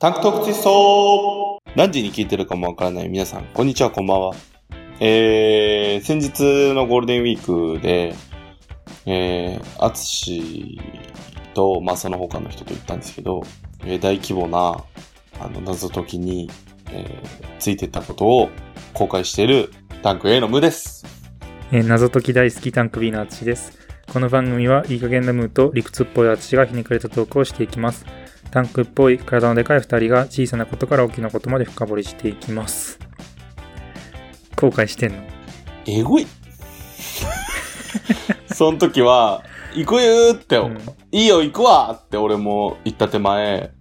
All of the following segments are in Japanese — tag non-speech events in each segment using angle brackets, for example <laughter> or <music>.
タンクトークツイスト何時に聞いてるかもわからない皆さん、こんにちは、こんばんは。えー、先日のゴールデンウィークで、えー、アツシと、まあ、その他の人と行ったんですけど、えー大規模な、あの、謎解きに、えーついてったことを公開しているタンク A の無です。えー謎解き大好きタンク B のあつしです。この番組はいい加減なムーと理屈っぽいあつしがひねくれたトークをしていきます。タンクっぽい体のでかい二人が小さなことから大きなことまで深掘りしていきます。後悔してんの？えぐい。<laughs> その時は、行くよーって、うんいいよ行くわって俺も言った手前、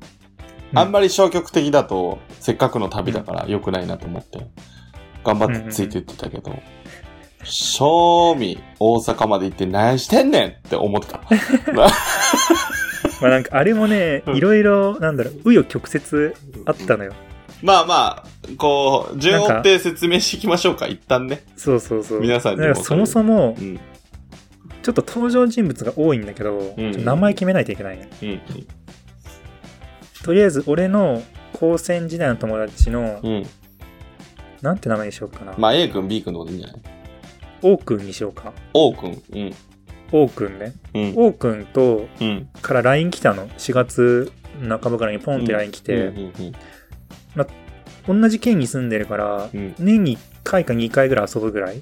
あんまり消極的だと、せっかくの旅だから良くないなと思って、頑張ってついていってたけど、正味大阪まで行って何してんねんって思ってた。<laughs> まあなんかあれもね、うんいろいろ、なんだろう、紆余曲折あったのよ。まあまあ、こう、順を追って説明していきましょうか、一旦ね。そうそうそう。皆さんにもそもそもう、ん。ちょっと登場人物が多いんだけど、んちょっと名前決めないといけないね。うん。とりあえず、俺の高専時代の友達の、うん。なんて名前にしようかな。まあ A 君、B 君のこといいんじゃない？王くんにしようか。O 君。うん。王くんね。うん。王くんと、うん。から LINE 来たの。4月半ばぐらいにポンって LINE 来て、同じ県に住んでるから、うん年に1回か2回ぐらい遊ぶぐらい。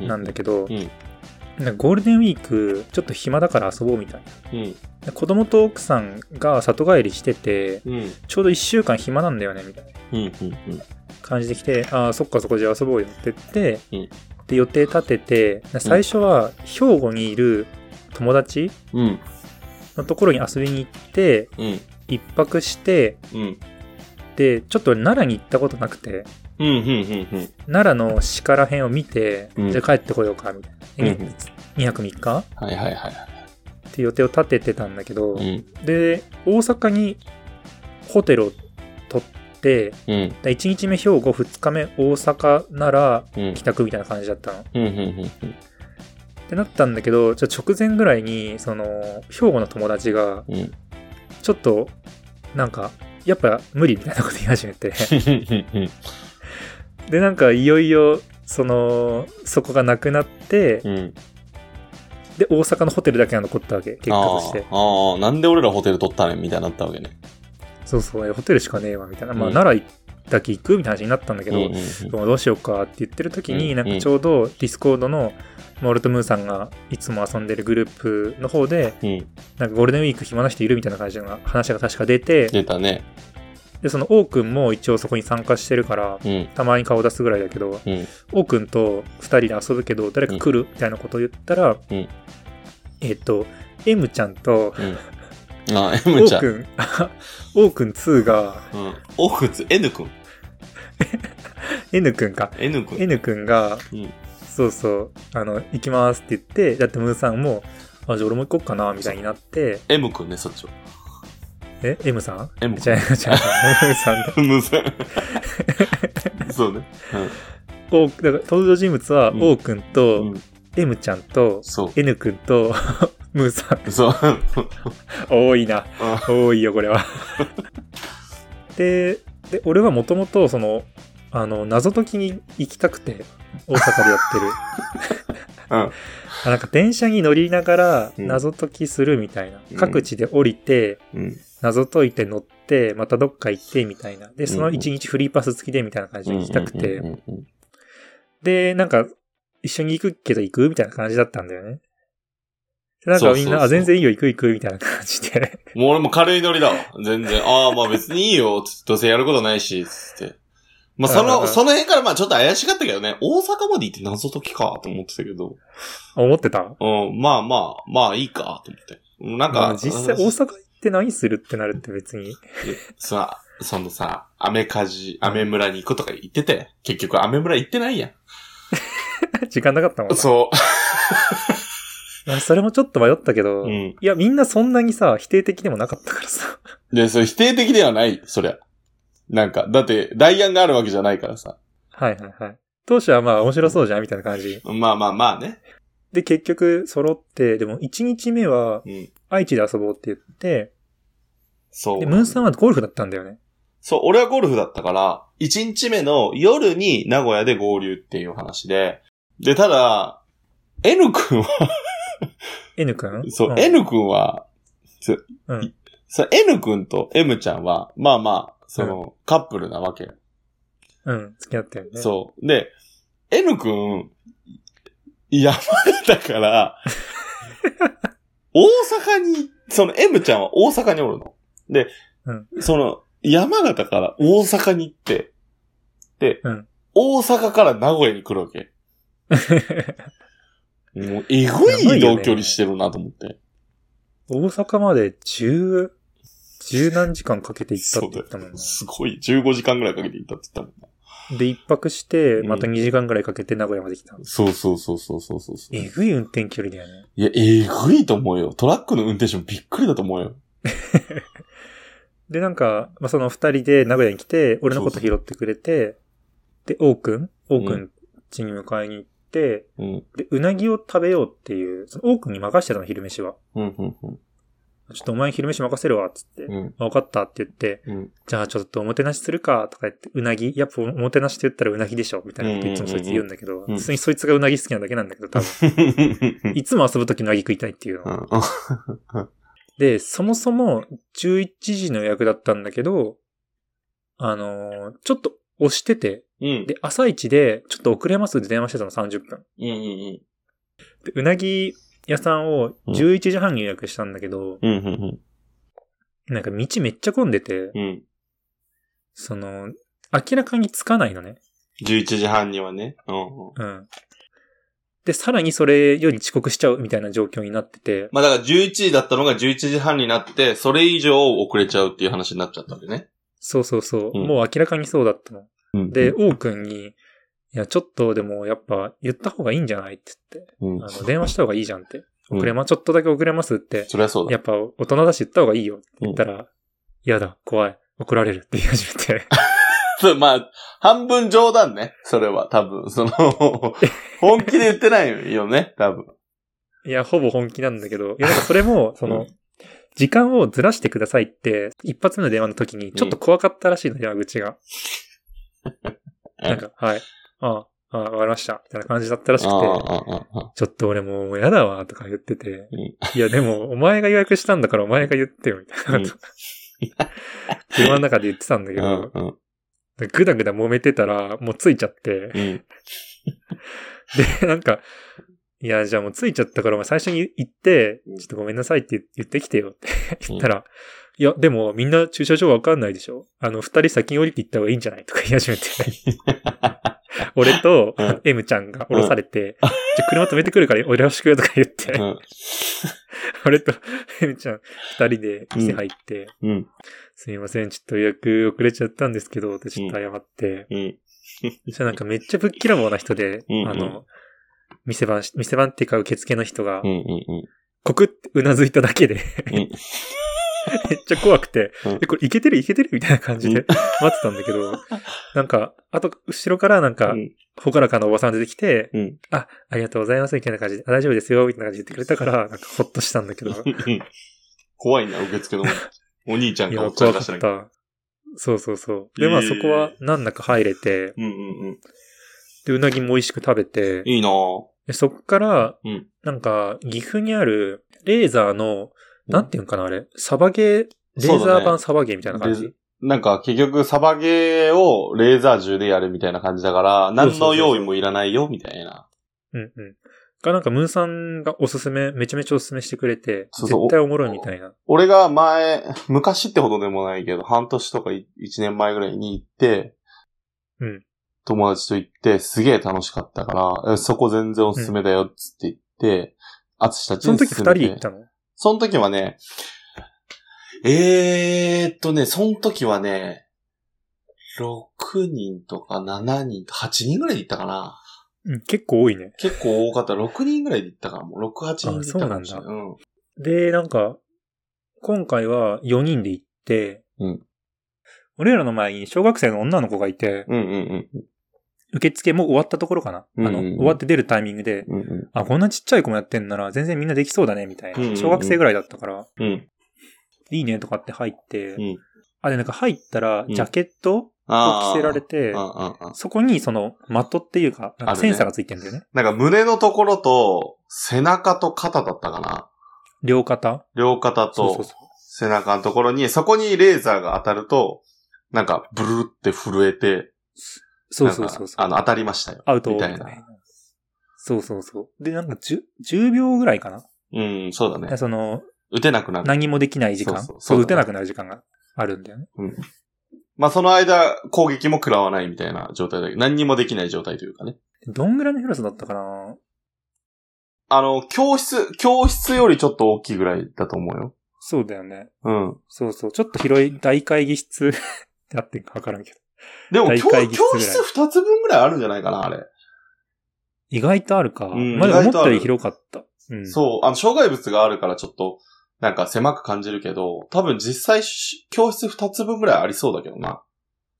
なんだけど、ゴールデンウィーク、ちょっと暇だから遊ぼうみたいうん。な。子供と奥さんが里帰りしてて、うん。ちょうど1週間暇なんだよね、みたいな。感じで来て、ああ、そっかそこじゃあ遊ぼうよって言って、うんで、予定立てて、最初は兵庫にいる友達うん。のところに遊びに行って、うん。一泊して、うん。で、ちょっと奈良に行ったことなくて。奈良の鹿ら辺を見て、うんじゃあ帰ってこようか、みたいな。うん2泊3日はいはいはい。って予定を立ててたんだけど、うん。で、大阪にホテルを取って、うん。1日目兵庫、2日目大阪ならうん。帰宅みたいな感じだったの。っ。てなったんだけど、ちょ直前ぐらいに、その、兵庫の友達が、うん。ちょっと、なんか、やっぱ無理みたいなこと言い始めて、うん。で、なんかいよいよ、その、そこがなくなって、うん。で、大阪のホテルだけが残ったわけ、結果として。あーあー、なんで俺らホテル取ったねんみたいになったわけね。そうそう、えホテルしかねえわ、みたいな。まあ、うん奈良だけ行くみたいな話になったんだけど、うんどうしようかって言ってる時に、うんなんかちょうど Discord のモルトムーさんがいつも遊んでるグループの方で、うん。うん。なんかゴールデンウィーク暇な人いるみたいな感じの話が確か出て、出たね。で、その王くんも一応そこに参加してるから、うん。たまに顔出すぐらいだけど、うん。王くんと二人で遊ぶけど、誰か来る？みたいなことを言ったら、うんえっ、と、M ちゃんと、うん。あ、M ちゃん。王くん、王くん2が、うん。オフツ、N 君。<laughs> N くんか。N 君。N くんが、うん。そうそう、あの、行きますって言って、だってムーさんも、あ、じゃあ俺も行こっかな、みたいになって、M 君ね、そっちは。え、M さん？M じゃあ、じゃあ、ムーさんで。むずい。<laughs> そうね。おだから登場人物は、うん O くんうと、ん。うん。M ちゃんと、そう。N くんと、ムーさん。そう。多いな。あ多いよ、これは。で、で、俺はもともと、その、あの、謎解きに行きたくて、大阪でやってる。うん。あなんか電車に乗りながらうん謎解きするみたいな。うん各地で降りて、うん。謎解いて乗って、またどっか行ってみたいな。で、そのうん一日フリーパス付きでみたいな感じで行きたくて。で、なんか、一緒に行くけど行くみたいな感じだったんだよね。でなんかみんな、あ、全然いいよ、行く行くみたいな感じで。もう俺も軽いノリだわ。全然。ああ、まあ別にいいよ。どうせやることないし、つって。まあその、うんうんうんその辺からまあちょっと怪しかったけどね。大阪まで行って謎解きかと思ってたけど。思ってた？うん、まあまあ、まあいいかと思って。なんか、まあ実際大阪行って何するってなるって別に。さ、そのさ、アメカジ、アメ村に行くとか言ってて、結局アメ村行ってないや <laughs> 時間なかったもんん。そまあそれもちょっと迷ったけど、う。ういん。や、みんなそんなにさ、否定的でもなかったからさ。で、それ否定的ではない、そりゃ。なんか、だって、代案があるわけじゃないからさ。はいはいはい。当初はまあ面白そうじゃんみたいな感じ。まあまあまあね。で、結局揃って、でも1日目はうん。愛知で遊ぼうって言って、そう。で、ムーンさんはゴルフだったんだよね。そう、俺はゴルフだったから、1日目の夜に名古屋で合流っていう話で、で、ただ、N 君は、<laughs> N 君そう、ん N 君は、うん。そう N 君と M ちゃんは、まあまあ、その、カップルなわけよ。うん。好きだったよね。そう。で、N 君、山形から、<laughs> 大阪に、その M ちゃんは大阪におるの。で、うんその、山形から大阪に行って、で、うん大阪から名古屋に来るわけ。<laughs> もう、えぐい移動距離してるなと思って。大阪まで十、十何時間かけて行ったって言ったもんね。すごい。15時間ぐらいかけて行ったって言ったもんな。で、一泊して、うんまた2時間ぐらいかけて名古屋まで来た。そうそうそうそうそうそうそう。えぐい運転距離だよね。いや、えぐいと思うよ。トラックの運転手もびっくりだと思うよ。<laughs> で、なんか、まあ、その二人で名古屋に来て、俺のこと拾ってくれて、で、王くん王くん家に迎えに行って、うん。で、うなぎを食べようっていう、その王くんに任してたの、昼飯は。うん、うん、うん。ちょっとお前に昼飯任せるわ、つって。うん、分かったって言って、うん。じゃあちょっとおもてなしするか、とか言って、うなぎやっぱおもてなしって言ったらうなぎでしょみたいなこといつもそいつ言うんだけど、うん普通にそいつがうなぎ好きなだけなんだけど、多分。<laughs> いつも遊ぶときうなぎ食いたいっていうの。で、そもそも11時の予約だったんだけど、あのーちょっと押してて、うん。で、朝一で、ちょっと遅れますって電話してたの30分。うん、うん、で、うなぎ屋さんを11時半に予約したんだけど、うん。うん、うん、なんか道めっちゃ混んでて、うん。その、明らかにつかないのね。11時半にはね。うん。うん。で、さらにそれより遅刻しちゃうみたいな状況になってて、まあだから11時だったのが11時半になって、それ以上遅れちゃうっていう話になっちゃったんでね。そうそうそう、うんもう明らかにそうだったの。うんで、、王くんに、いや、ちょっとでもやっぱ言った方がいいんじゃないって言って、うん。あの、電話した方がいいじゃんって。うん遅れま、ちょっとだけ遅れますって。そりゃそうだ。やっぱ大人だし言った方がいいよって言ったら、嫌だ、怖い、怒られるって言い始めて。<laughs> そう、まあ、半分冗談ね。それは、多分。その、<laughs> 本気で言ってないよね、多分。いや、ほぼ本気なんだけど、いや、なんかそれも、その、うん時間をずらしてくださいって、一発目の電話の時に、ちょっと怖かったらしいの、電話口が。なんか、はい。ああ、ああ、わかりました。みたいな感じだったらしくて。ちょっと俺もう嫌だわ、とか言ってて、うんいや、でも、お前が予約したんだからお前が言ってよ、みたいな。<laughs> <laughs> 車の中で言ってたんだけうどぐだぐだ揉めてたら、もうついちゃって、うん。で、なんか、いや、じゃあもうついちゃったから、最初に言って、ちょっとごめんなさいって言ってきてよって言ったら、いや、でもみんな駐車場わかんないでしょ？あの、二人先に降りて行った方がいいんじゃない？とか言い始めて。<laughs> 俺とうん M ちゃんが降ろされて、じゃあ車止めてくるからよろしくとか言って、うん <laughs> 俺と M ちゃん二人で店入って、うん。すみません、ちょっと予約遅れちゃったんですけど、ってちょっと謝って、うん。そしたらなんかめっちゃぶっきらぼうな人で、うんうんあの、店番し、店番っていうか受付の人がうん。う、ん。うん。コクってうなずいただけで、うん <laughs> めっちゃ怖くて、うんえ、これいけてるいけてるみたいな感じで待ってたんだけど、なんか、あと、後ろからなんか、ほからかなおばさん出てきて、うん。あ、ありがとうございます、みたいな感じで、あ大丈夫ですよ、みたいな感じで言ってくれたから、なんかほっとしたんだけど、うん。怖いな、受付のお兄ちゃんがおっちゃん怖かっ出したら。た。そうそうそう。で、まあえーそこは難なく入れて、うんうんうん。で、うなぎも美味しく食べて、いいなぁ。でそっから、うんなんか、岐阜にある、レーザーの、なんていうんかな、あれ、サバゲー、レーザー版サバゲーみたいな感じ、レなんか結局サバゲーをレーザー銃でやるみたいな感じだから、何の用意もいらないよ、みたいな。うんうん。がなんか、ムーさんがおすすめ、めちゃめちゃおすすめしてくれて、そうそう絶対おもろいみたいな。俺が前、昔ってほどでもないけど、半年とか1年前ぐらいに行って、うん。友達と行って、すげえ楽しかったから、えそこ全然おすすめだよ、つって言って、あつしたちその時二人で行ったの？その時はね、えーっとね、その時はね、6人とか7人と8人ぐらいで行ったかな。うん、結構多いね。結構多かった。6人ぐらいで行ったかも。6、8人で行ったかもしれない。あそううん。で、なんか、今回は4人で行って、うん俺らの前に小学生の女の子がいて、うんうん受付もう終わったところかな。あの、うんうんうん終わって出るタイミングで、うん。うんあ、こんなちっちゃい子もやってんなら全然みんなできそうだね、みたいなん小学生ぐらいだったから。うん。うん。いいねとかって入って、うんあれなんか入ったら、うんジャケットをあ着せられて。そこにその、的っていうか、なんかセンサーがついてるんだよね。なんか胸のところと、背中と肩だったかな。両肩？両肩と。背中のところに、そこにレーザーが当たると、なんかブルルって震えて、そうそうそうあの、当たりましたよ。アウトみたいな。そうそうそう。で、なんか 10, 10秒ぐらいかな？うん、そうだね。その、打てなくなる。何もできない時間？そうそうね打てなくなる時間があるんだよね。まあ、その間、攻撃も食らわないみたいな状態だけど、何にもできない状態というかね。どんぐらいの広さだったかな？あの、教室、教室よりちょっと大きいぐらいだと思うよ。そうだよね。うん。そうそう。ちょっと広い大会議室 <laughs> ってあってんかわからんけど。<laughs> でも、大教教室二つ分ぐらいあるんじゃないかな、あれ。意外とあるか。うんまあるったより広かった。うん。そう、あの、障害物があるからちょっと、なんか狭く感じるけど、多分実際し、教室二つ分ぐらいありそうだけどな。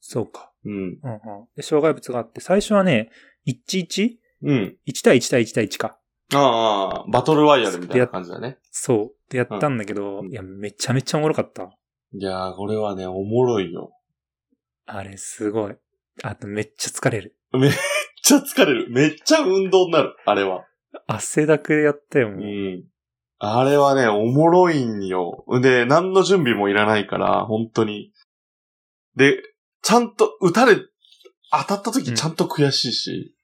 そうか。うん。うんうん。で、障害物があって、最初はね、11?1 うん。対1対1対1か。ああ、バトルワイヤルみたいな感じだね。そう。でやったんだけど、うんいや、めちゃめちゃおもろかった。いやー、これはね、おもろいよ。あれ、すごい。あと、めっちゃ疲れる。めっちゃ疲れる。めっちゃ運動になる、あれは。汗だくでやったよ、うもう。ん。あれはね、おもろいんよ。で、何の準備もいらないから、本当に。で、ちゃんと撃たれ、当たった時ちゃんと悔しいし。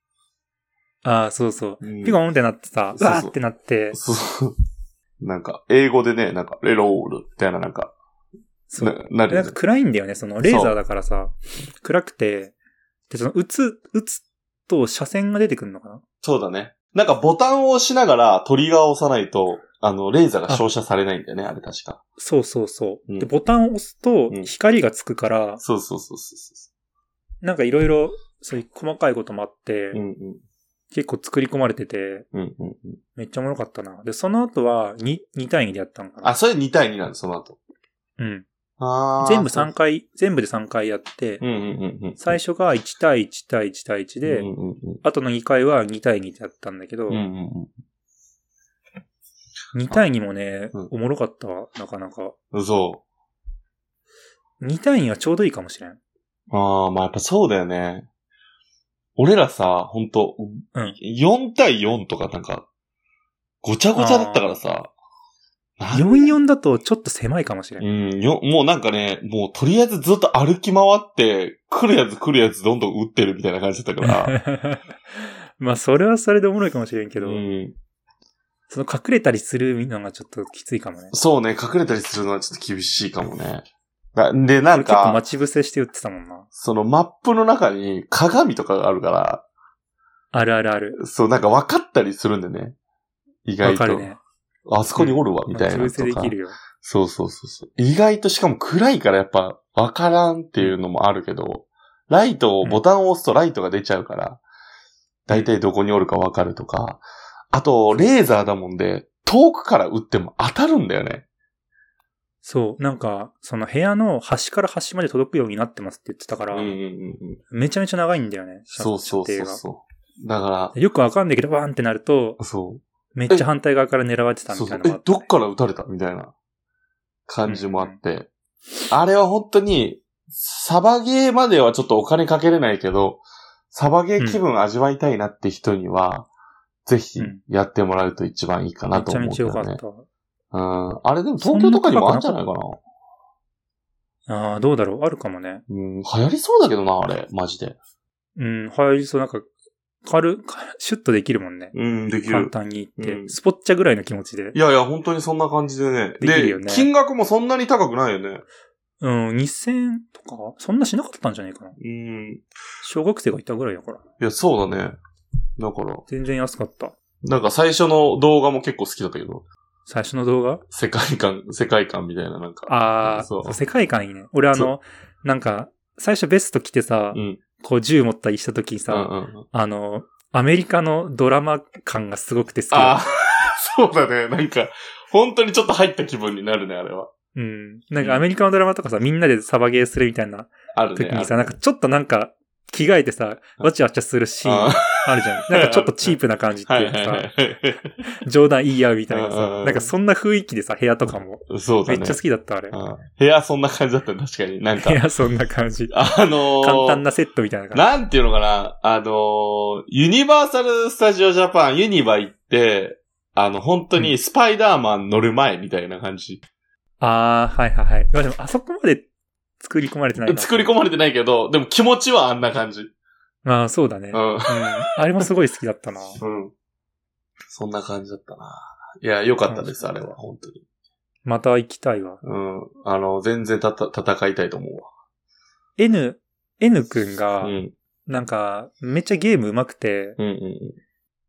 ああ、そうそう。うんピコンってなってさ、うそうそうわーってなって、そう。なんか、英語でね、なんか、レロールみたいな、なんか、そう。な、なるなんか暗いんだよね、そのレーザーだからさ、暗くて、で、その撃つ、撃つと車線が出てくるのかな？そうだね。なんかボタンを押しながらトリガーを押さないと、あの、レーザーが照射されないんだよね、あれ確か。そうそうそう。うんで、ボタンを押すとうん光がつくから、そうそうそうそなんかいろいろ、そういう細かいこともあって、う。うんうん。結構作り込まれてて、うんうんうん。めっちゃおもろかったな。で、その後は2、2対2でやったのかな？あ、それ2対2なんだ、その後。うん。全部3回、全部で3回やって、うんうんうんうん。最初が1対1対1対1で、うんうんうん後の2回は2対2でやったんだけど、うんうんうん2対2もね、うんおもろかったわ、なかなか。嘘。2対2はちょうどいいかもしれん。ああ、まあやっぱそうだよね。俺らさ、ほんと、うん4対4とかなんか、ごちゃごちゃだったからさ。なん44だとちょっと狭いかもしれ。うんん、よ、もうなんかね、もうとりあえずずっと歩き回って、来るやつ来るやつどんどん撃ってるみたいな感じだったから。<laughs> まあ、それはそれでおもろいかもしれんけど、うん。その隠れたりするのがちょっときついかもね。そうね、隠れたりするのはちょっと厳しいかもね。だで、なん俺結構か、待ち伏せして打ってたもんな。そのマップの中に鏡とかがあるから、あるあるある。そう、なんか分かったりするんでね。意外と。わかるね。あそこにおるわ、みたいなとか。伏せできるよ。そうそうそうそう。意外としかも暗いからやっぱ分からんっていうのもあるけど、ライトを、ボタンを押すとライトが出ちゃうから、だいたいどこにおるか分かるとか、あと、レーザーだもんで、遠くから撃っても当たるんだよね。そう、なんか、その部屋の端から端まで届くようになってますって言ってたから、うんうんうんうん。めちゃめちゃ長いんだよね。そうそうそうそう。だかよくわかんないけど、バーンってなると、ら、そう。めっちゃ反対側から狙われてたそうそうみたいなのがあっ、たえどっから撃たれたみたいな感じもあって。あれは本当に、サバゲーまではちょっとお金かけれないけど、サバゲー気分味わいたいなって人には、ぜひうんやってもらうと一番いいかなとめちゃめ思うんだよね。ちゃ良かった。うん。あれでも東京とかにもあるんじゃないかな？ああ、どうだろうあるかもね。うん。流行りそうだけどな、あれ。マジで。うん、入りそう、なんか、軽、かシュッとできるもんね。うん、でき簡る。単に言って、うんスポッチャぐらいの気持ちで。いやいや、本当にそんな感じでね。できるよね金額もそんなに高くないよね。うん、2000とか？そんなしなかったんじゃないかな。うん。小学生がいたぐらいだから。いや、そうだね。だから、全然安かった。なんか最初の動画も結構好きだったけど、最初の動画？世界観、世界観みたいななんか。ああ、そう世界観いいね。俺あその、なんか、最初ベスト着てさ、うん。こう銃持ったりした時にさ、うんうんうん。あの、アメリカのドラマ感がすごくて好きだああ、<laughs> そうだね。なんか、本当にちょっと入った気分になるね、あれは。うん。なんかアメリカのドラマとかさ、みんなでサバゲーするみたいなあるね。時にさ、あるなんかちょっとなんか、着替えてさ、わちゃわちゃするシーンああるじゃん。なんかちょっとチープな感じって <laughs> はいいうはいかさ、はい。冗談言い合うみたいなさうんうんう、んなんかそんな雰囲気でさ、部屋とかも。そうだね。めっちゃ好きだった、あれ。うん部屋そんな感じだったね確かに。なんか部、屋そんな感じ。<laughs> あのー、簡単なセットみたいな感なんていうのかな、あのー、ユニバーサル・スタジオ・ジャパン、ユニバ行って、あの、本当にスパイダーマン乗る前みたいな感じ。じ。あー、はいはいはい。まあでも、あそこまで作り込まれてないな。作り込まれてないけど、でも気持ちはあんな感じ。ああ、そうだね。ううん。ん。あれもすごい好きだったな。<laughs> うん。そんな感じだったな。いや、良かったです、あれは、本当に。また行きたいわ。うん。あの、全然たた、戦いたいと思う N、N くんわ。がう、ん。なんか、めっちゃゲーム上手くて、うんうんうん。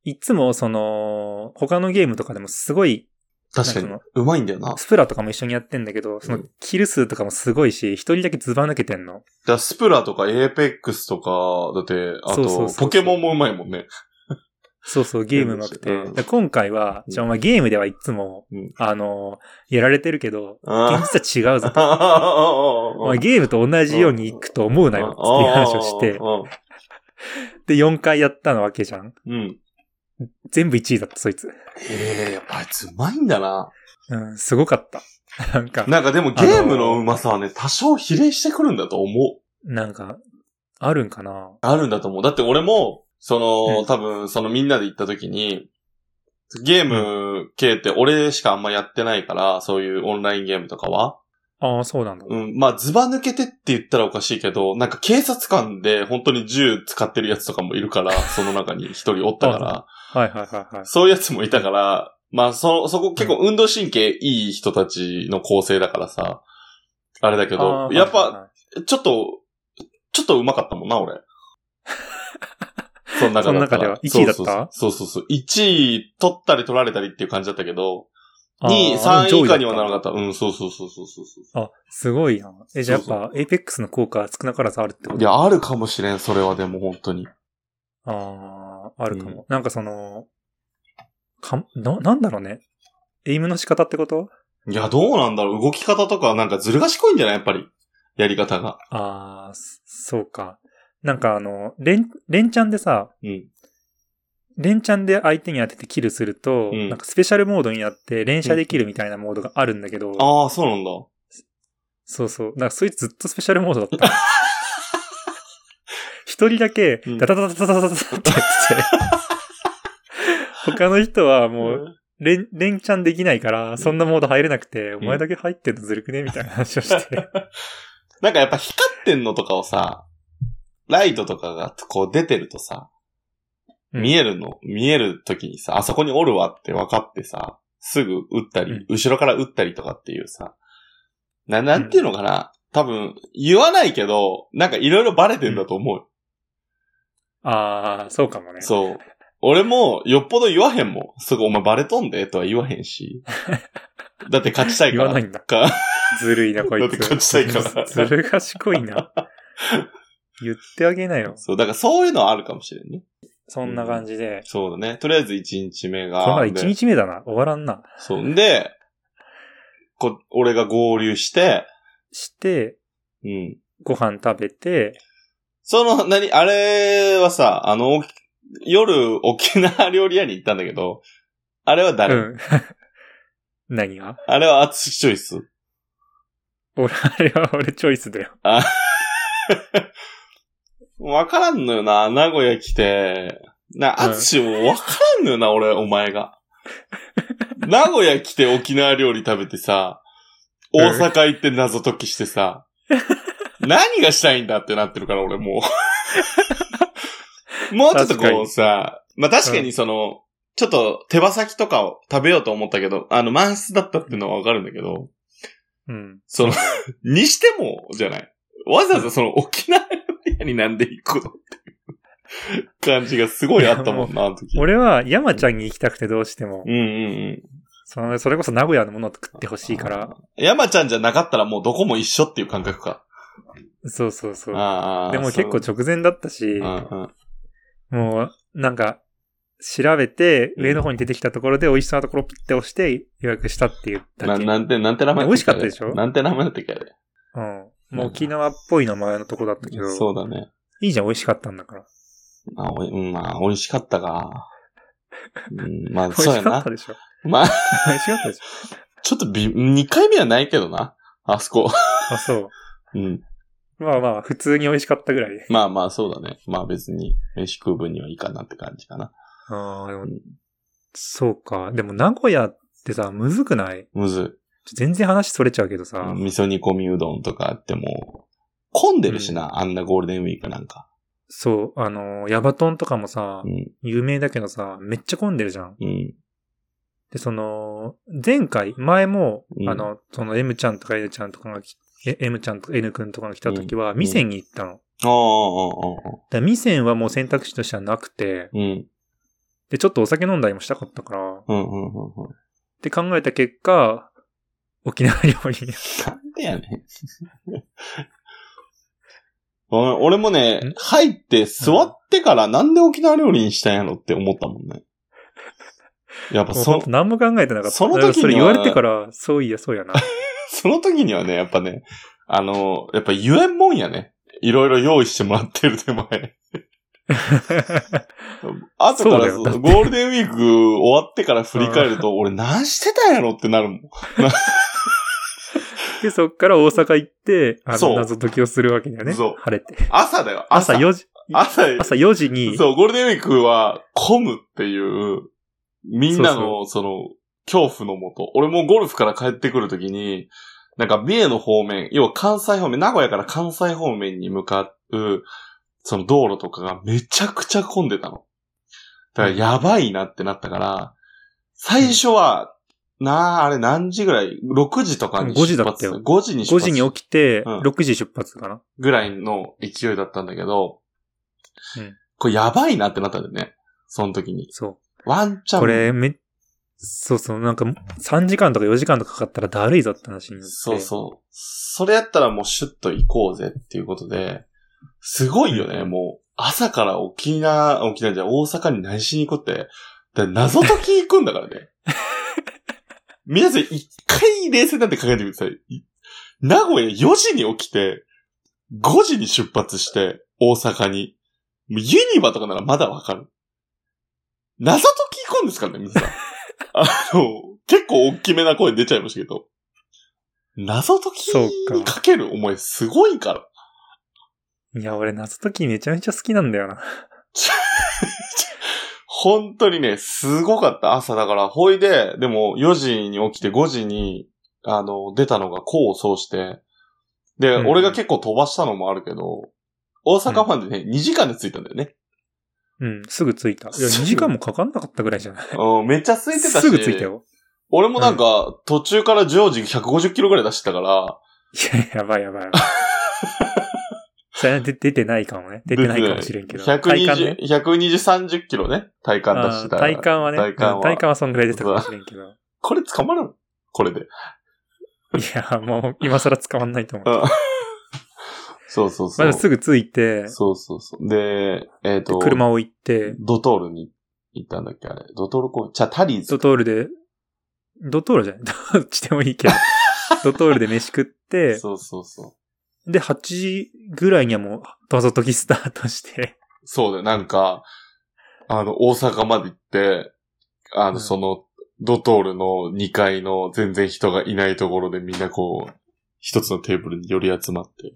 いつもその、他のゲームとかでもすごい、確かに。うまいんだよな。スプラとかも一緒にやってんだけど、そのうんキル数とかもすごいし、一人だけズバ抜けてんの。らスプラとかエーペックスとか、だって、あと、ポケモンもうまいもんね。そうそう、ゲーム上手くて。うん。で今回は、じゃあお前ゲームではいつも、うん。あの、やられてるけど、あ現実は違うぞ <laughs> お前ゲームと同じようにいくと思うなよ、っていう話をして、で、4回やったのわけじゃん。うん。全部1位だった、そいつ。ええやっぱあいつうまいんだな。うん、すごかった。<laughs> なんか、なんかでもゲームのうまさはね、多少比例してくるんだと思う。なんか、あるんかなあるんだと思う。だって俺も、その、うん多分、そのみんなで行った時に、ゲーム系って俺しかあんまやってないから、そういうオンラインゲームとかは。ああ、そうなんだ。うん、まあ、ズバ抜けてって言ったらおかしいけど、なんか警察官で本当に銃使ってるやつとかもいるから、その中に一人おったから、<laughs> はいはいはいはい。そういうやつもいたから、まあ、そ、そこ結構運動神経いい人たちの構成だからさ、あれだけあど、ーやっぱ、ちょっと、ちょっと上手かったもんな、俺。<laughs> その中だったらその中では1位だった？そうそうそうそう。1位取ったり取られたりっていう感じだったけど、2位、あー3位以下にはならな上かった。うん、そうそうそうそうそうあ、すごいな。え、じゃあやっぱ、 Apex の効果は少なからずあるってこと？いや、あるかもしれん、それはでも本当に。ああ、あるかも。なんかその、か、な、なんだろうね。エイムの仕方ってこと？いや、どうなんだろう。動き方とかなんかずる賢いんじゃない？やっぱり。やり方が。ああ、そそうか。なんかあの、連、連チャンでさ、うん。連チャンで相手に当ててキルすると、うんなんかスペシャルモードになって連射できるみたいなモードがあるんだけど、ああ、そうなんだ。そうそう。なんかそいつずっとスペシャルモードだった。<laughs> 一人だけうん、ダダダダダダダダってやってて、他の人はもう、連、連チャンできないから、そんなモード入れなくて、お前だけ入ってんのずるくねみたいな話をして。なんかやっぱ光ってんのとかをさ、ライトとかがこう出てるとさ、うん見えるの、見える時にさ、あそこにおるわって分かってさ、すぐ撃ったり、うん後ろから撃ったりとかっていうさ、な、なんていうのかな、多分、言わないけど、なんかいろいろバレてんだと思う。ああ、そうかもね。そう。俺も、よっぽど言わへんもん。すぐお前バレとんで？とは言わへんし。<laughs> だって勝ちたいから。言わないんだ。か <laughs> ずるいな、こいつ。だって勝ちたいからずる賢いな。言ってあげなよ。そう、だからそういうのはあるかもしれんね。そんな感じで。そうだね。とりあえず1日目が。まだで1日目だな。終わらんな。そう。んで、こ、俺が合流して、して、うん。ご飯食べて、その、何、あれはさ、あの、夜沖縄料理屋に行ったんだけど、あれはう誰、ん。<laughs> 何が？あれはアツシチョイス俺、あれは俺チョイスだよ。わからんのよな、名古屋来て。な、うんアツシもわからんのよな、俺、お前が。<laughs> 名古屋来て沖縄料理食べてさ、大阪行って謎解きしてさ、<laughs> 何がしたいんだってなってるから、俺もう。<laughs> もうちょっとこうさ、まあ確かにその、ちょっと手羽先とかを食べようと思ったけど、あの、満室だったっていうのはわかるんだけど、うん。その、にしても、じゃない。わざわざその沖縄料になんで行くのっていう感じがすごいあったもんな、あの時。俺は山ちゃんに行きたくてどうしてもう、んうんうん。そのそれこそ名古屋のものを食ってほしいから。山ちゃんじゃなかったらもうどこも一緒っていう感覚か。そうそうそう。でも結構直前だったし。もう、なんか、調べて、うん上の方に出てきたところで美味しそうなところをピッて押して予約したっていうだな、け。なんて、なんて名前だ美味しかったでしょ？なんて名前だったっけあれ？うん。もう沖縄っぽい名前のとこだったけど、そうだね。いいじゃん、美味しかったんだから。まあ、おいうん、まあ、美味しかったか。うん、まあ、美 <laughs> 味そうやなしかった。でしょ？まあ、<laughs> 美味しかったでしょ？ちょっとび、2回目はないけどな。あそこ。あ、そう。うん。まあまあ、普通に美味しかったぐらいで。まあまあ、そうだね。まあ別に、飯食う分にはいいかなって感じかな。ああ、でもうん、そうか。でも名古屋ってさ、むずくない？むず全然話それちゃうけどさ。い。味噌煮込みうどんとかあっても、混んでるしな、あんなゴールデンウィークなんか。そう、あのー、ヤバトンとかもさう、ん。有名だけどさ、めっちゃ混んでるじゃん。うん。で、その、前回、前も、うんあの、その M ちゃんとか N ちゃんとかがき、え M ちゃんとか N くんとかが来た時は、うん味仙に行ったの。ああ、ああ、ああ。ら味仙はもう選択肢としてはなくて、うん。で、ちょっとお酒飲んだりもしたかったから、っうん、うん、うん、うん。て考えた結果、沖縄料理。なんでやねん。<laughs> 俺もねん、入って座ってからなんで沖縄料理にしたんやろって思ったもんね。やっぱそもう何も考えてなかった。その時にはそれ言われてから、そういや、そうやな。<laughs> その時にはね、やっぱね、あの、やっぱ言えんもんやね。いろいろ用意してもらってる手前。<laughs> 後からそゴールデンウィーク終わってから振り返ると、俺何してたんやろってなるもん。<laughs> で、そっから大阪行って、あの、謎解きをするわけだよね。そう晴れて。朝だよ、朝朝。4時、朝、朝4時に、そう、ゴールデンウィークは混むっていう、みんなの、その、恐怖のもと。俺もゴルフから帰ってくるときに、なんか三重の方面、要は関西方面、名古屋から関西方面に向かう、その道路とかがめちゃくちゃ混んでたの。だからやばいなってなったから、最初は、なあ、あれ何時ぐらい ?6 時とかに出発。5時だったよ5時に出5発。時に起きて、うん6時出発かな。ぐらいの勢いだったんだけど、うんこれやばいなってなったんだよね。その時に。そワンチャン。う。これ、め、そうそう、なんか、3時間とか4時間とかかかったらだるいぞって話になって。そうそう。それやったらもうシュッと行こうぜっていうことで、すごいよね、うんもう。朝から沖縄、沖縄じゃ大阪に何しに行こうって。だ謎解き行くんだからね。皆さん一回冷静になって考えてください。い名古屋4時に起きて、5時に出発して、大阪に。ユニバとかならまだわかる。謎解き行くんですからね、皆さん。あの、結構大きめな声出ちゃいましたけど。謎解きにかける思いすごいから。いや、俺、謎解きめちゃめちゃ好きなんだよな。本当にね、すごかった朝だから。ほいで、でも4時に起きて5時に、あの、出たのが功を奏して、で、うん俺が結構飛ばしたのもあるけど、大阪ファンでね、2時間で着いたんだよね。うん、すぐ着いた。いや、すぐ2時間もかかんなかったぐらいじゃない？<laughs> うん、めっちゃ空いてたし。すぐ着いた。よ。俺もなんか、途中から常時150キロぐらい出してたから、いや、やばいやばいやばい。<laughs> それは出出てないかもね。出てないかもしれんけど。体感ね120、。120、30キロね、体感出してた体感はね。体感は。うん体感はそんぐらい出たかもしれんけど。これ捕まるの？これで。いや、もう、今更使わんないと思う。うんそうそうそう。まずすぐ着いて、そうそうそう。で、えっ、と、車を行って、ドトールに行ったんだっけあれ。ドトールコーじゃあタリーズド。トールで、ドトールじゃない <laughs> どっちでもいいけど。<laughs> ドトールで飯食って、そうそうそう。で、8時ぐらいにはもう、謎解きスタートして、そうだよ。なんか、あの、大阪まで行って、あの、うんその、ドトールの2階の全然人がいないところでみんなこう、一つのテーブルに寄り集まって、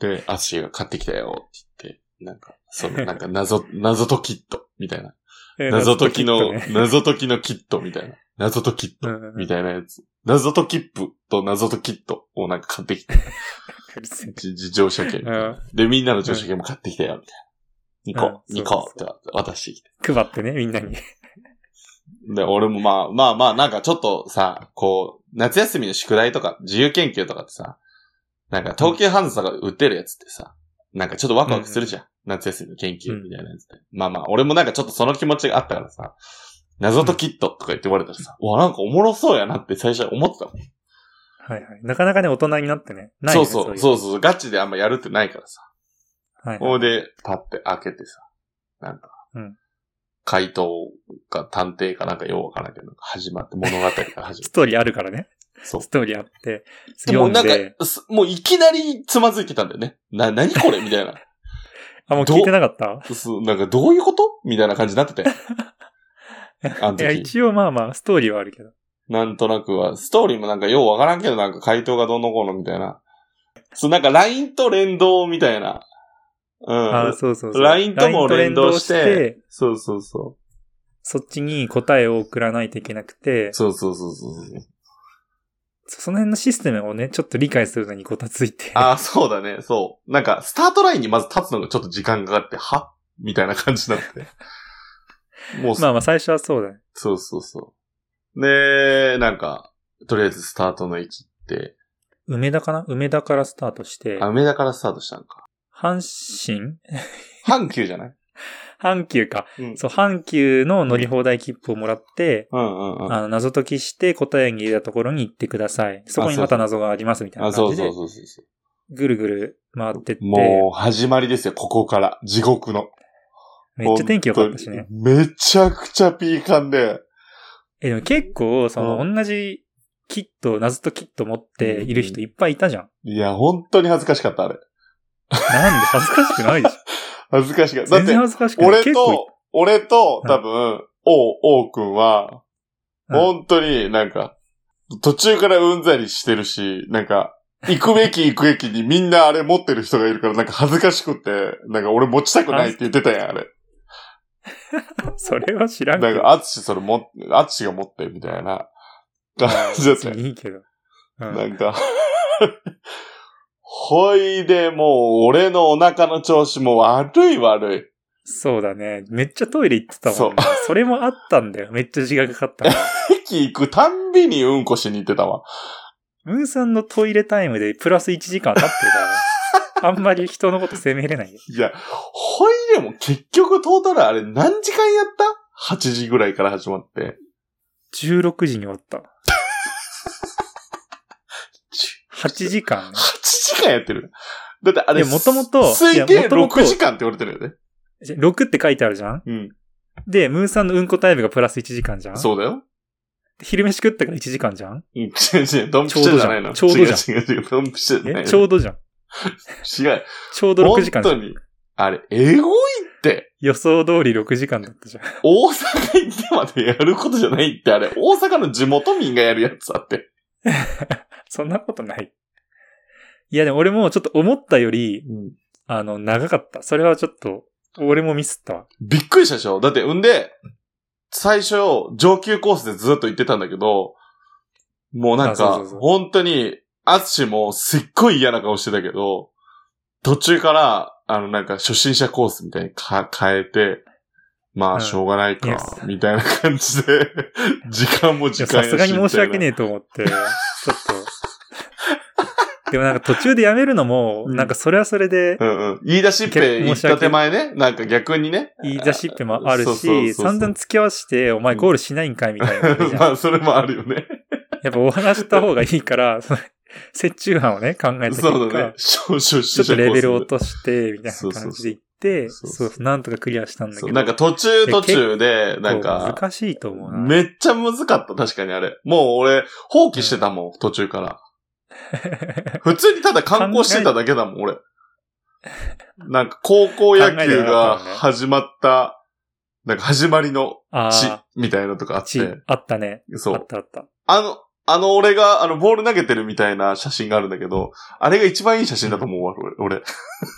で、アッシーが買ってきたよって言って、なんか、その、なんか謎、<laughs> 謎解きットみたいな。謎解きの、ね謎解きのキットみたいな。謎解きットうんみたいなやつ。謎解きップと謎解きットをなんか買ってきて、うるせえじじ乗車券で、みんなの乗車券も買ってきたよ、みたいな。2個、うん2個って渡してきて。配ってね、みんなに。で、俺もまあ、まあまあ、なんかちょっとさ、こう、夏休みの宿題とか、自由研究とかってさ、なんか東急ハンズとかで売ってるやつってさ、なんかちょっとワクワクするじゃん。夏休みの研究みたいなやつで。まあまあ、俺もなんかちょっとその気持ちがあったからさ、謎解きットとか言って言われたらさ、うわ、なんかおもろそうやなって最初は思ってたもん。はいはい。なかなかね、大人になってね。ないよねそうそう、そううそう、ガチであんまやるってないからさ。いう。はい、ほいで、パッて開けてさ、なんか、うん回答か探偵かなんかようわからんけど、始まって物語が始まっストーリーあるからね。て。そうス。トーリーあって、もうなん読んで、か、すもういきなりつまずいてたんだよね。な、なにこれ？みたいな。あ、もう聞いてなかった？そうなんかどういうこと？みたいな感じになってて。<laughs> いや、時。一応まあまあ、ストーリーはあるけど。なんとなくは、ストーリーもなんかようわからんけど、なんか回答がどんのこうのみたいな。そう、なんか LINE と連動みたいな。うん。あそうそうそう。LINE とも連動して連動そうそうそそっちに答えを送らないといけなくてう。、そうそうそうそうその辺のシステムをね、ちょっと理解するのにごたついて。ああ、そうだね、そう。なんか、スタートラインにまず立つのがちょっと時間かかって、はみたいな感じになって。<laughs> もう、まあまあ、最初はそうだね。そうそうそう。で、なんか、とりあえずスタートの駅って、梅田かな？梅田からスタートしてあ、、梅田からスタートしたんか。阪神？<laughs> 阪急じゃない？阪急か。うん。そう、阪急の乗り放題切符をもらって、うんうんうん。あの、謎解きして答えに入れたところに行ってください。そこにまた謎がありますみたいあ、な感じでそうそう、そうそうそぐるぐる回ってって、う。もう、始まりですよ、ここから。地獄の。めっちゃ天気良かったしね。本当にめちゃくちゃピーカンで。え、でも結構、その、う同じキット、謎解きキット持っている人いっぱいいたじゃん。いや、本当に恥ずかしかった、あれ。なんで恥ずかしくないでしょ。恥ずかしかった。だって、恥ずかしくない。俺と、俺と、多分、王、王くんは、うん本当になんか、途中からうんざりしてるし、なんか、行くべき行くべきにみんなあれ持ってる人がいるからなんか恥ずかしくって、なんか俺持ちたくないって言ってたやん、あれ。<laughs> それは知らんけど。なんか、あつしそれも、あつしが持ってみたいな感じだったいいけど。うんなんか、ほいでもう俺のお腹の調子も悪い悪い。そうだね。めっちゃトイレ行ってたもんね。そそれもあったんだよ。めっちゃ時間かかった。駅行くたんびにうんこしに行ってたわ。ムーさんのトイレタイムでプラス1時間経ってるからね。あんまり人のこと責めれないよ。いや、ほいでも結局トータルあれ何時間やった ?8 時ぐらいから始まって。16時に終わった。<laughs> 8時間ね。8時間やってる。だってあれ、いや元々推定いや元々6時間って言われてるよね。6って書いてあるじゃん？うん。で、ムーさんのうんこタイムがプラス1時間じゃん？そうだよ。昼飯食ったから1時間じゃん？うん、違う違う、ドンピシャじゃないの。ちょうどじゃん違う違う違う、ドンピシャじゃない。ちょうどじゃん。違う。ちょうど6時間じゃん。本当に。あれ、エゴいって。予想通り6時間だったじゃん。大阪行ってまでやることじゃないって、あれ、大阪の地元民がやるやつだって。<laughs> そんなことない。いやでも俺もちょっと思ったより、うんあの、長かった。それはちょっと、俺もミスったわ。びっくりしたでしょ？だって、んで、最初、上級コースでずっと行ってたんだけど、もうなんか本当に、アツシもすっごい嫌な顔してたけど、途中から、あの、なんか初心者コースみたいにか変えて、まあ、うんしょうがないかみたいな感じで、時間も時間さすがに申し訳ねえ。えと思って、ちょっと。でもなんか途中でやめるのも、うんなんかそれはそれで、うんうん。言い出しっぺ行った手前ね、なんか逆にね。言い出しっぺもあるそうそうそうし、そう散々付き合わして、お前ゴールしないんかいみたいなことじゃん。<laughs> まあ、それもあるよね。やっぱお話した方がいいから、その折衷案をね、考えた結そうだ果ね。、ちょっとレベルを落ととして、みたいな感じで行って、そうなんとかクリアしたんだけど。なんか途中途中で、なん結か構、難しいと思うな。めっちゃ難かった、確かにあれ。もう俺、放棄してたもん、途中から。<laughs> 普通にただ観光してただけだもん、俺。なんか高校野球が始まった、なんか始まりの地あみたいなのとかあって。、あったね。あっそう。たあった。あの、あの俺が、あの、ボール投げてるみたいな写真があるんだけど、あれが一番いい写真だと思うわ、俺。俺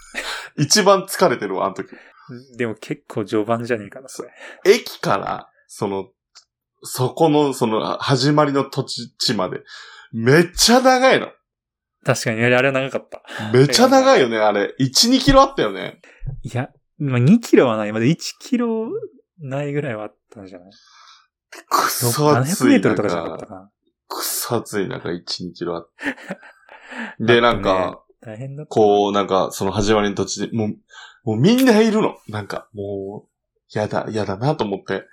<laughs> 一番疲れてるわ、あの時。でも結構序盤じゃねえかな、それ。駅から、その、そこの、その、始まりの土地地まで、めっちゃ長いの。確かに、あれ長かった。めっちゃ長いよね、あれ。1、2キロあったよね。いや、まあ、2キロはない。まだ1キロないぐらいはあったんじゃない？くそ暑700メいートルとかじゃなかった中、かな。くそ暑い中、1、2キロあって。で、なんか、大変だ。こう、なんか、その始まりの土地で、もう、もうみんないるの。なんか、もう、やだ、やだなと思って。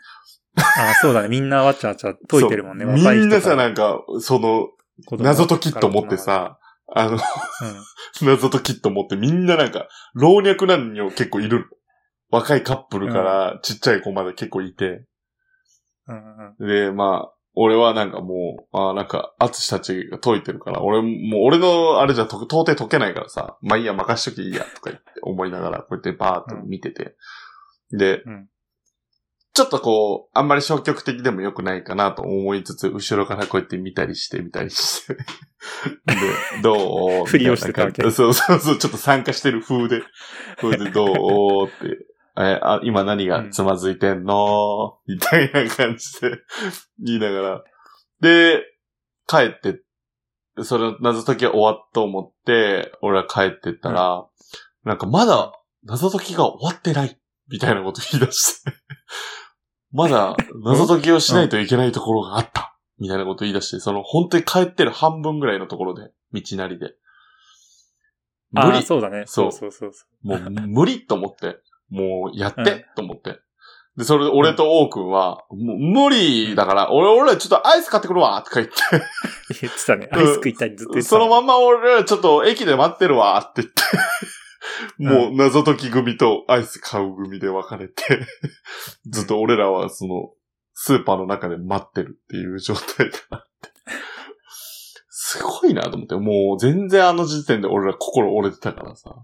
ああ、そうだね。みんなわちゃわちゃ解いてるもんね。みんなさ、なんか、その、謎解きっと持ってさ、あの、うん。<laughs> 謎解きっと持ってみんななんか、老若男女結構いるの。若いカップルからちっちゃい子まで結構いて。うんうん。で、まあ、俺はなんかもう、あーなんか、アツシたちが解いてるから、俺も、もう俺のあれじゃと到底解けないからさ、まあいいや、任しときいいや、とか言って、思いながら、こうやってバーッと見てて。で、うんちょっとこう、あんまり消極的でも良くないかなと思いつつ、後ろからこうやって見たりして、見たりして。<laughs> で、どう？<laughs> ふりをしてたわけ。そうそうそう、ちょっと参加してる風で、これでどう？って、えあ、今何がつまずいてんの、<laughs> みたいな感じで。言いながら。で、帰って、それ謎解きが終わったと思って、俺は帰ってったら、なんかまだ謎解きが終わってない、みたいなこと言い出して。まだ謎解きをしないといけないところがあった、みたいなこと言い出して、その本当に帰ってる半分ぐらいのところで、道なりで。無理そうだね。そそううそうそうそもう無理と思って。もうやって、うんと思って。で、それで俺と王くんは、もう無理だから、俺、俺らちょっとアイス買ってくるわとか言っう。<laughs> 言ってたね。うんアイス食いたいずっと言て、ってたね。そのまんま俺らちょっと駅で待ってるわって言って、<laughs> もう謎解き組とアイス買う組で分かれて、<laughs> ずっと俺らはその、スーパーの中で待ってるっていう状態だって。すごいなと思って、もう全然あの時点で俺ら心折れてたからさ。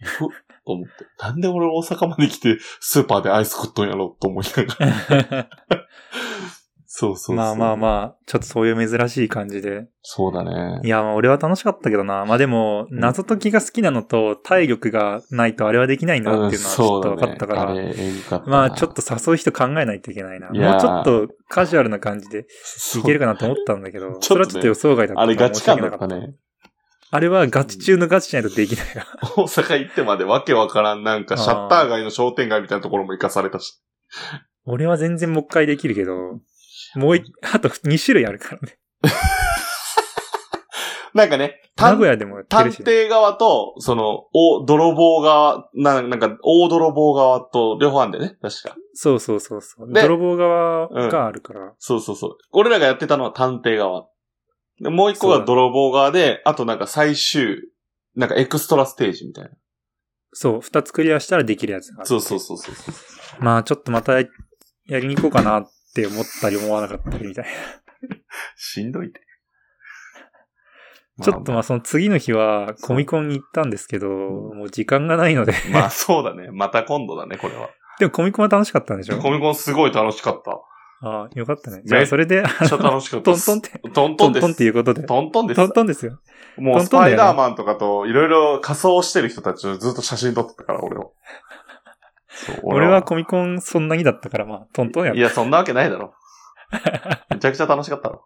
ふっと思って。なんで俺大阪まで来てスーパーでアイス食っとんやろと思いながら。<laughs> そうそうそう。まあまああ。まあ、ちょっとそういう珍しい感じで。そうだねい。や、まあ俺は楽しかったけどな。まあでも、うん謎解きが好きなのと体力がないとあれはできないんだっていうのはちょっと分かったから。うんね、あかったな。まあちょっと誘う人考えないといけないな。いもうちょっとカジュアルな感じでいけるかなと思ったんだけど、ちょっとねそれはちょっと予想外だったあれガチ感だったね。あれはガチ中のガチじゃないとできないわ。<laughs> 大阪行ってまでわけわからんなんかシャッター街の商店街みたいなところも行かされたし。俺は全然もう一回できるけど、もう一、あと2種類あるからね。<laughs> なんかね、名探古屋でも探。偵側と、その、お、泥棒側、ななんか、大泥棒側と両方あんだよね、確か。そうそうそうそう。で泥棒側があるから。そうそうそう。俺らがやってたのは探偵側。でもう一個が泥棒側で、あとなんか最終、なんかエクストラステージみたいな。そう、2つクリアしたらできるやつがあってそうそうそうそうそう。まあちょっとまたやりに行こうかなって思ったり思わなかったりみたいな。しんどいって。ちょっとまあその次の日はコミコンに行ったんですけど、もう時間がないので。まあそうだね。<laughs> また今度だね、これは。でもコミコンは楽しかったんでしょ？コミコンすごい楽しかった。ああ、よかったね。じゃあそれで、めっちゃ楽しかったトン。トンって、トントンです。トントンっていうことで。トントンです。トントンですよ。もうスパイダーマンとかといろいろ仮装してる人たちをずっと写真撮ってたから、俺を。俺はコミコンそんなにだったから、まあ、トントンやっいや、そんなわけないだろ。<laughs> めちゃくちゃ楽しかったろ。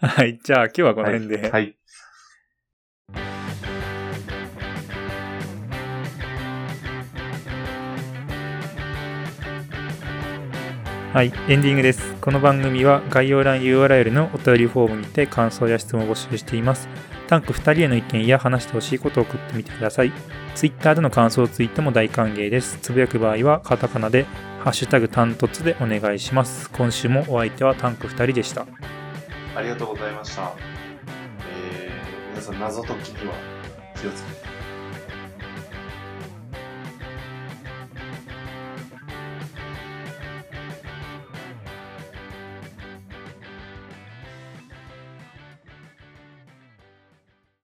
た。はい、じゃあ今日はこの辺で。はい。はいはい、エンディングです。この番組は概要欄 URL のお便りフォームにて感想や質問を募集しています。タンク2人への意見や話してほしいことを送ってみてください。Twitter での感想ツイートも大歓迎です。つぶやく場合はカタカナで、ハッシュタグタントツでお願いします。今週もお相手はタンク2人でした。ありがとうございました。えー、皆さん謎解きには気をつけて。